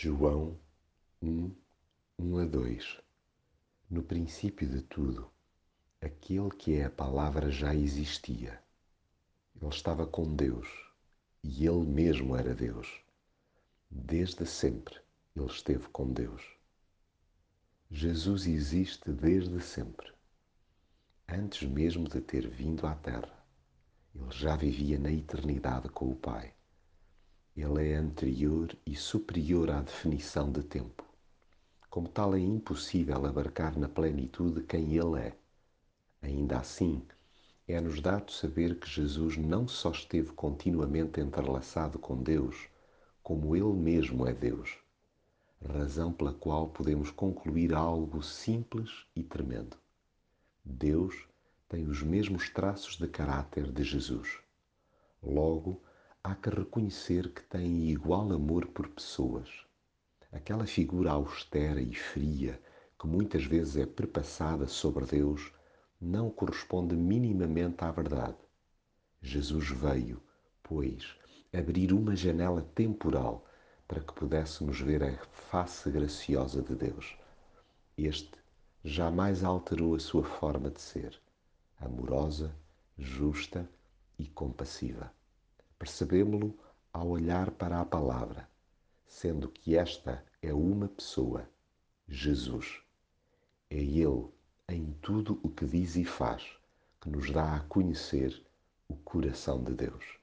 João 1, 1 a 2 No princípio de tudo, aquele que é a palavra já existia. Ele estava com Deus e ele mesmo era Deus. Desde sempre ele esteve com Deus. Jesus existe desde sempre. Antes mesmo de ter vindo à Terra, ele já vivia na eternidade com o Pai. Anterior e superior à definição de tempo. Como tal, é impossível abarcar na plenitude quem Ele é. Ainda assim, é-nos dado saber que Jesus não só esteve continuamente entrelaçado com Deus, como Ele mesmo é Deus, razão pela qual podemos concluir algo simples e tremendo. Deus tem os mesmos traços de caráter de Jesus. Logo, há que reconhecer que tem igual amor por pessoas. Aquela figura austera e fria que muitas vezes é perpassada sobre Deus não corresponde minimamente à verdade. Jesus veio, pois, abrir uma janela temporal para que pudéssemos ver a face graciosa de Deus. Este jamais alterou a sua forma de ser, amorosa, justa e compassiva. Percebemos-lo ao olhar para a palavra, sendo que esta é uma pessoa, Jesus. É Ele, em tudo o que diz e faz, que nos dá a conhecer o coração de Deus.